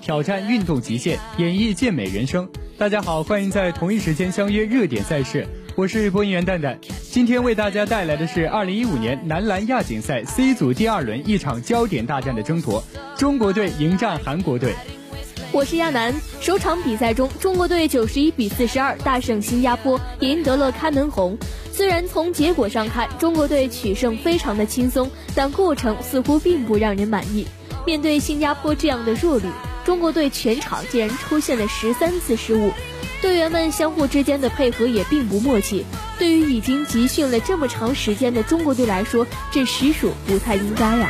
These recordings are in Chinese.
挑战运动极限，演绎健美人生。大家好，欢迎在同一时间相约热点赛事，我是播音员蛋蛋。今天为大家带来的是2015年男篮亚锦赛 C 组第二轮一场焦点大战的争夺，中国队迎战韩国队。我是亚楠。首场比赛中，中国队91比42大胜新加坡，赢得了开门红。虽然从结果上看，中国队取胜非常的轻松，但过程似乎并不让人满意。面对新加坡这样的弱旅，中国队全场竟然出现了十三次失误，队员们相互之间的配合也并不默契。对于已经集训了这么长时间的中国队来说，这实属不太应该呀。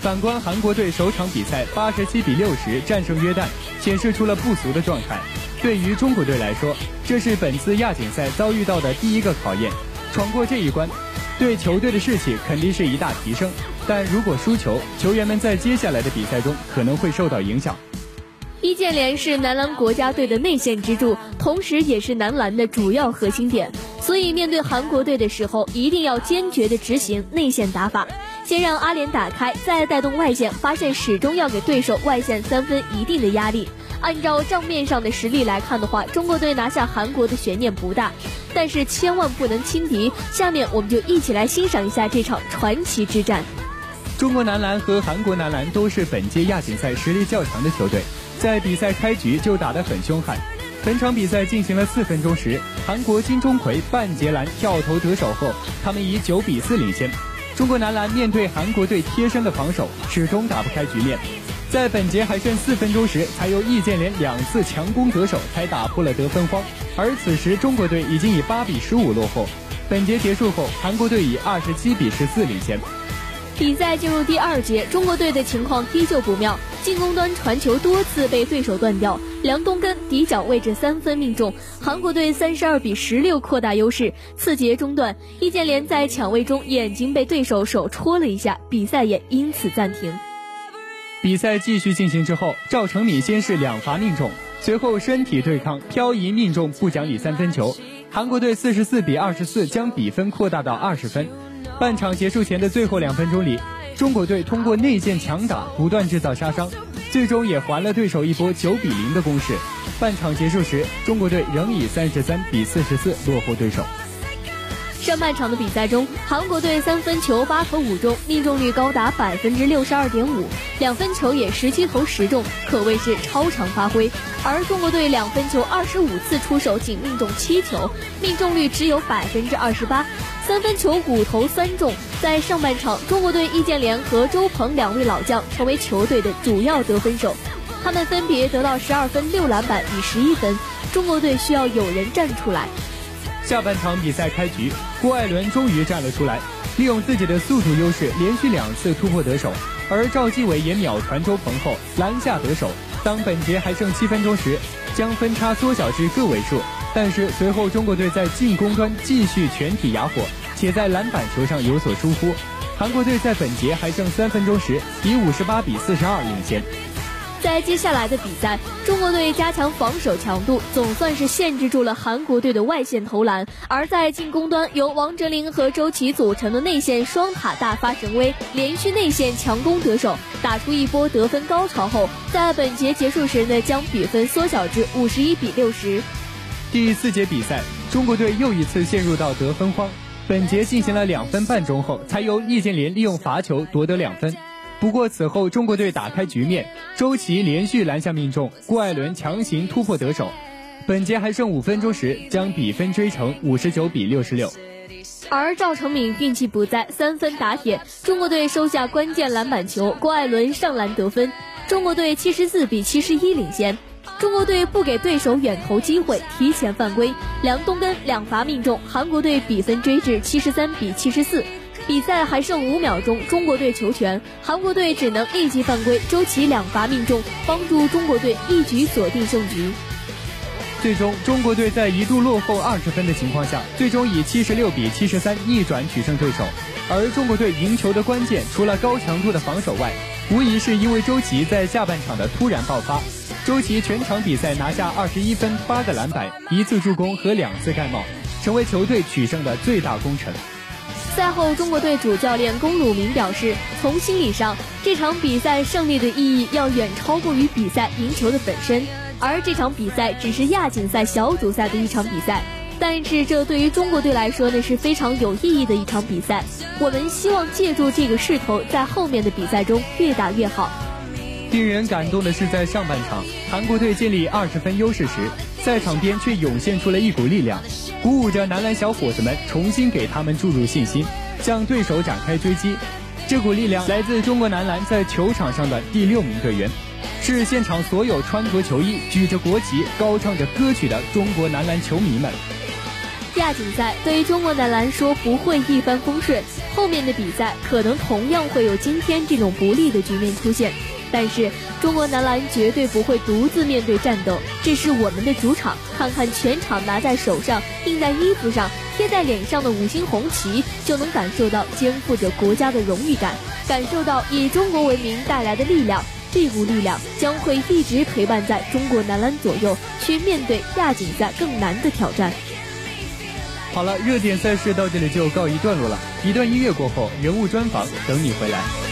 反观韩国队首场比赛八十七比六十战胜约旦，显示出了不俗的状态。对于中国队来说，这是本次亚锦赛遭遇到的第一个考验，闯过这一关，对球队的士气肯定是一大提升。但如果输球，球员们在接下来的比赛中可能会受到影响。易建联是男篮国家队的内线支柱，同时也是男篮的主要核心点，所以面对韩国队的时候，一定要坚决的执行内线打法，先让阿联打开，再带动外线，发现始终要给对手外线三分一定的压力。按照账面上的实力来看的话，中国队拿下韩国的悬念不大，但是千万不能轻敌。下面我们就一起来欣赏一下这场传奇之战。中国男篮和韩国男篮都是本届亚锦赛实力较强的球队，在比赛开局就打得很凶悍。本场比赛进行了四分钟时，韩国金钟奎半截篮跳投得手后，他们以九比四领先。中国男篮面对韩国队贴身的防守，始终打不开局面。在本节还剩四分钟时，才由易建联两次强攻得手，才打破了得分荒。而此时中国队已经以八比十五落后。本节结束后，韩国队以二十七比十四领先。比赛进入第二节，中国队的情况依旧不妙，进攻端传球多次被对手断掉，梁东根底角位置三分命中，韩国队三十二比十六扩大优势。次节中段，易建联在抢位中眼睛被对手手戳了一下，比赛也因此暂停。比赛继续进行之后，赵成敏先是两罚命中，随后身体对抗漂移命中不讲理三分球，韩国队四十四比二十四将比分扩大到二十分。半场结束前的最后两分钟里，中国队通过内线强打不断制造杀伤，最终也还了对手一波九比零的攻势。半场结束时，中国队仍以三十三比四十四落后对手。上半场的比赛中，韩国队三分球八投五中，命中率高达百分之六十二点五，两分球也十七投十中，可谓是超常发挥。而中国队两分球二十五次出手，仅命中七球，命中率只有百分之二十八，三分球五投三中。在上半场，中国队易建联和周鹏两位老将成为球队的主要得分手，他们分别得到十二分、六篮板与十一分。中国队需要有人站出来。下半场比赛开局，郭艾伦终于站了出来，利用自己的速度优势，连续两次突破得手。而赵继伟也秒传周鹏后篮下得手。当本节还剩七分钟时，将分差缩小至个位数。但是随后中国队在进攻端继续全体哑火，且在篮板球上有所疏忽。韩国队在本节还剩三分钟时，以五十八比四十二领先。在接下来的比赛，中国队加强防守强度，总算是限制住了韩国队的外线投篮。而在进攻端，由王哲林和周琦组成的内线双塔大发神威，连续内线强攻得手，打出一波得分高潮后，在本节结束时呢，将比分缩小至五十一比六十。第四节比赛，中国队又一次陷入到得分荒。本节进行了两分半钟后，才由易建联利用罚球夺得两分。不过此后中国队打开局面，周琦连续篮下命中，郭艾伦强行突破得手。本节还剩五分钟时，将比分追成五十九比六十六。而赵成敏运气不在，三分打铁，中国队收下关键篮板球，郭艾伦上篮得分，中国队七十四比七十一领先。中国队不给对手远投机会，提前犯规，梁东根两罚命中，韩国队比分追至七十三比七十四。比赛还剩五秒钟，中国队球权，韩国队只能立即犯规。周琦两罚命中，帮助中国队一举锁定胜局。最终，中国队在一度落后二十分的情况下，最终以七十六比七十三逆转取胜对手。而中国队赢球的关键，除了高强度的防守外，无疑是因为周琦在下半场的突然爆发。周琦全场比赛拿下二十一分、八个篮板、一次助攻和两次盖帽，成为球队取胜的最大功臣。赛后，中国队主教练龚鲁明表示，从心理上，这场比赛胜利的意义要远超过于比赛赢球的本身，而这场比赛只是亚锦赛小组赛的一场比赛。但是这对于中国队来说呢是非常有意义的一场比赛，我们希望借助这个势头，在后面的比赛中越打越好。令人感动的是，在上半场韩国队建立二十分优势时，在场边却涌现出了一股力量，鼓舞着男篮小伙子们，重新给他们注入信心，向对手展开追击。这股力量来自中国男篮在球场上的第六名队员，是现场所有穿着球衣、举着国旗、高唱着歌曲的中国男篮球迷们。亚锦赛对于中国男篮说不会一帆风顺，后面的比赛可能同样会有今天这种不利的局面出现。但是中国男篮绝对不会独自面对战斗，这是我们的主场。看看全场拿在手上、印在衣服上、贴在脸上的五星红旗，就能感受到肩负着国家的荣誉感，感受到以中国为名带来的力量。这股力量将会一直陪伴在中国男篮左右，去面对亚锦赛更难的挑战。好了，热点赛事到这里就告一段落了。一段音乐过后，人物专访等你回来。